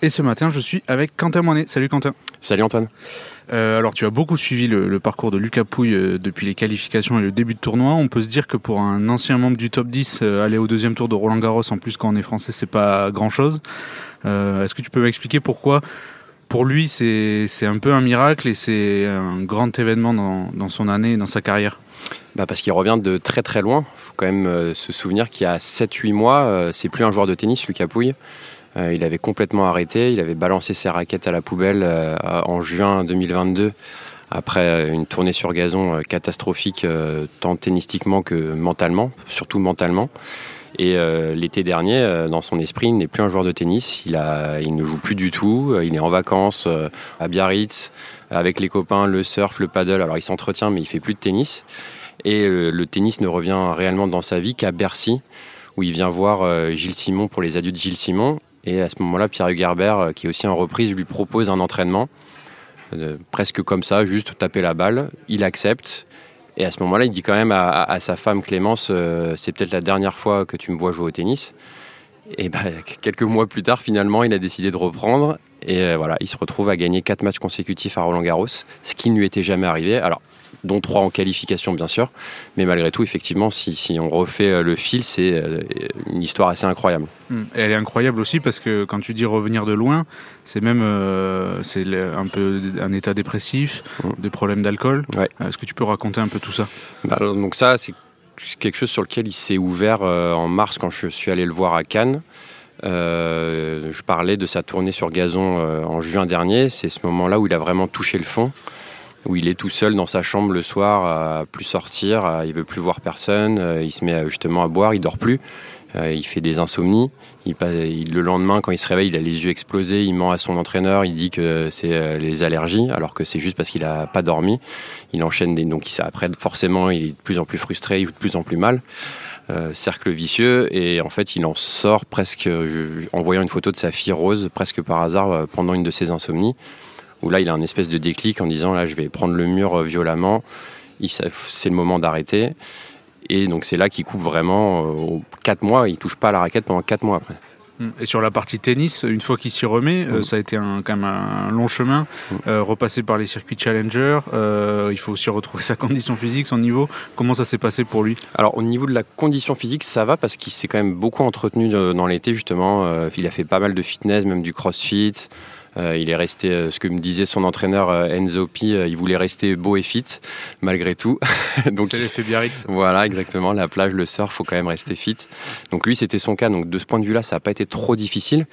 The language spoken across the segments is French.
Et ce matin, je suis avec Quentin Moinet. Salut Quentin. Salut Antoine. Euh, alors, tu as beaucoup suivi le, le parcours de Lucas Pouille euh, depuis les qualifications et le début de tournoi. On peut se dire que pour un ancien membre du top 10, euh, aller au deuxième tour de Roland Garros, en plus quand on est français, c'est pas grand chose. Est-ce que tu peux m'expliquer pourquoi pour lui c'est un peu un miracle et c'est un grand événement dans, dans son année et dans sa carrière? Bah parce qu'il revient de très très loin. faut quand même se souvenir qu'il y a 7-8 mois, c'est plus un joueur de tennis, Lucas Pouille. Euh, il avait complètement arrêté, il avait balancé ses raquettes à la poubelle euh, en juin 2022 après une tournée sur gazon euh, catastrophique euh, tant tennistiquement que mentalement, surtout mentalement. Et euh, l'été dernier, euh, dans son esprit, il n'est plus un joueur de tennis. Il, ne joue plus du tout. Euh, Il est en vacances euh, à Biarritz avec les copains, le surf, le paddle. Alors il s'entretient, mais il fait plus de tennis. Et euh, le tennis ne revient réellement dans sa vie qu'à Bercy, où il vient voir euh, Gilles Simon pour les adieux de Gilles Simon. Et à ce moment-là, Pierre Hugerbert, euh, qui est aussi en reprise, lui propose un entraînement, euh, presque comme ça, juste taper la balle. Il accepte. Et à ce moment-là, il dit quand même à, sa femme Clémence, euh, c'est peut-être la dernière fois que tu me vois jouer au tennis. Et ben, quelques mois plus tard, finalement, il a décidé de reprendre. Et voilà, il se retrouve à gagner quatre matchs consécutifs à Roland Garros, ce qui ne lui était jamais arrivé. Alors, dont trois en qualification, bien sûr. Mais malgré tout, effectivement, si, si on refait euh, le fil, c'est euh, une histoire assez incroyable. Hmm. Et elle est incroyable aussi parce que quand tu dis revenir de loin, c'est même euh, c'est un peu un état dépressif, Mm. des problèmes d'alcool. Ouais. Est-ce que tu peux raconter un peu tout ça? Bah, alors, donc ça, c'est quelque chose sur lequel il s'est ouvert euh, en mars quand je suis allé le voir à Cannes. Euh, je parlais de sa tournée sur gazon en juin dernier. C'est ce moment-là où il a vraiment touché le fond, où il est tout seul dans sa chambre le soir, à plus sortir, à- il veut plus voir personne, euh, il se met justement à boire, il dort plus. Euh, il fait des insomnies. Il, le lendemain, quand il se réveille, il a les yeux explosés. Il ment à son entraîneur. Il dit que c'est euh, les allergies, alors que c'est juste parce qu'il a pas dormi. Il enchaîne des, donc il, après forcément il est de plus en plus frustré, il joue de plus en plus mal. Cercle vicieux et en fait il en sort presque en voyant une photo de sa fille Rose presque par hasard pendant une de ses insomnies où là il a un espèce de déclic en disant là je vais prendre le mur euh, violemment c'est le moment d'arrêter et donc c'est là qu'il coupe vraiment euh, aux 4 mois il touche pas à la raquette pendant 4 mois après Hmm. Et sur la partie tennis, une fois qu'il s'y remet, euh, Mm. ça a été un, quand même un long chemin, euh, repasser par les circuits Challenger. euh, il faut aussi retrouver sa condition physique, son niveau. Comment ça s'est passé pour lui? Alors au niveau de la condition physique, ça va parce qu'il s'est quand même beaucoup entretenu dans l'été justement. Euh, il a fait pas mal de fitness, même du crossfit. Euh, il est resté, euh, ce que me disait son entraîneur euh, Enzo Pi, il voulait rester beau et fit malgré tout. Donc C'est l'effet Biarritz. voilà, exactement. La plage, le surf, faut quand même rester fit. Donc lui, c'était son cas. Donc de ce point de vue-là, ça n'a pas été trop difficile.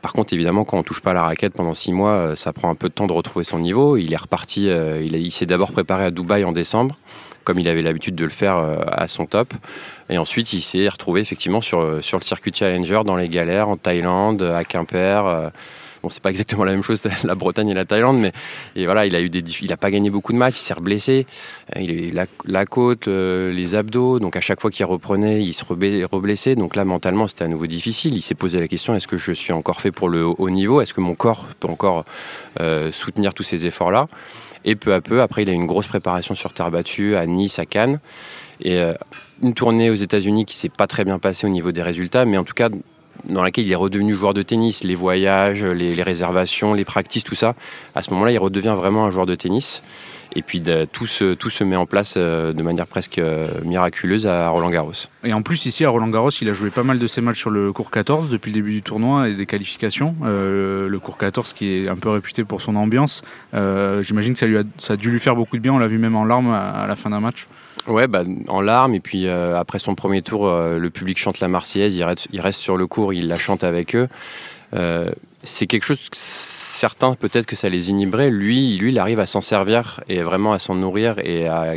Par contre, évidemment, quand on touche pas à la raquette pendant six mois, ça prend un peu de temps de retrouver son niveau. Il est reparti. il a- il s'est d'abord préparé à Dubaï en décembre, comme il avait l'habitude de le faire à son top. Et ensuite, il s'est retrouvé effectivement sur sur le circuit Challenger, dans les galères, en Thaïlande, à Quimper. Bon, c'est pas exactement la même chose, la Bretagne et la Thaïlande, mais et voilà, il a eu des, il a pas gagné beaucoup de matchs, il s'est reblessé, Euh, il a la, la côte, les abdos, donc à chaque fois qu'il reprenait, il se reblessait, donc là mentalement c'était à nouveau difficile. Il s'est posé la question est-ce que je suis encore fait pour le haut niveau? Est-ce que mon corps peut encore euh, soutenir tous ces efforts-là? Et peu à peu, après, il a eu une grosse préparation sur terre battue à Nice, à Cannes, et euh, une tournée aux États-Unis qui s'est pas très bien passée au niveau des résultats, mais en tout cas dans laquelle il est redevenu joueur de tennis, les voyages, les, réservations, les practices, tout ça. À ce moment-là, il redevient vraiment un joueur de tennis. Et puis de- tout, se, met en place euh, de manière presque euh, miraculeuse à Roland Garros. Et en plus, ici à Roland Garros, il a joué pas mal de ses matchs sur le cours 14 depuis le début du tournoi et des qualifications. Euh, le cours 14 qui est un peu réputé pour son ambiance. J'imagine que ça, a, dû lui faire beaucoup de bien. On l'a vu même en larmes à la fin d'un match. Ouais, bah, en larmes. Et puis euh, après son premier tour, euh, le public chante la Marseillaise. Il reste, sur le cours, il la chante avec eux. Euh, c'est quelque chose. certains, peut-être que ça les inhiberait. Lui, lui, il arrive à s'en servir et vraiment à s'en nourrir et à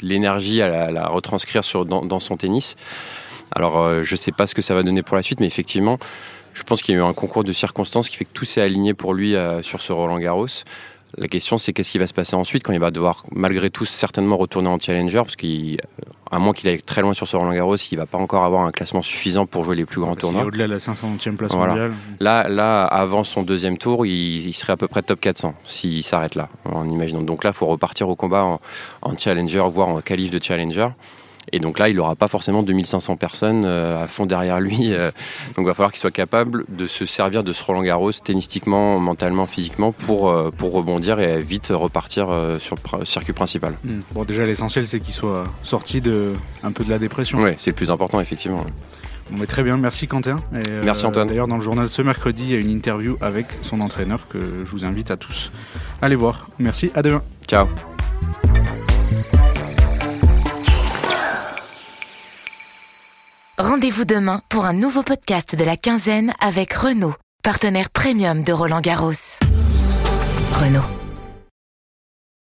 l'énergie à la, retranscrire sur, dans, son tennis. Alors, je ne sais pas ce que ça va donner pour la suite, mais effectivement, je pense qu'il y a eu un concours de circonstances qui fait que tout s'est aligné pour lui sur ce Roland Garros. La question, c'est qu'est-ce qui va se passer ensuite quand il va devoir, malgré tout, certainement retourner en challenger, parce qu'à moins qu'il aille très loin sur ce Roland Garros, il va pas encore avoir un classement suffisant pour jouer les plus grands tournois. Au-delà de la 500e place mondiale. Là, là, avant son deuxième tour, il, serait à peu près top 400 s'il s'arrête là, en imaginant. Donc là, il faut repartir au combat en, en challenger, voire en qualif de challenger. Et donc là, il n'aura pas forcément 2500 personnes euh, à fond derrière lui. Euh. donc il va falloir qu'il soit capable de se servir de ce Roland Garros, tennistiquement, mentalement, physiquement, pour, euh, pour rebondir et vite repartir sur le circuit principal. Hmm. Bon, déjà, l'essentiel, c'est qu'il soit sorti de, un peu de la dépression. Oui, c'est le plus important, effectivement. Bon, mais très bien, merci Quentin. merci Antoine. D'ailleurs, dans le journal ce mercredi, il y a une interview avec son entraîneur que je vous invite à tous à aller voir. Merci, à demain. Ciao. Rendez-vous demain pour un nouveau podcast de la quinzaine avec Renault, partenaire premium de Roland Garros. Renault.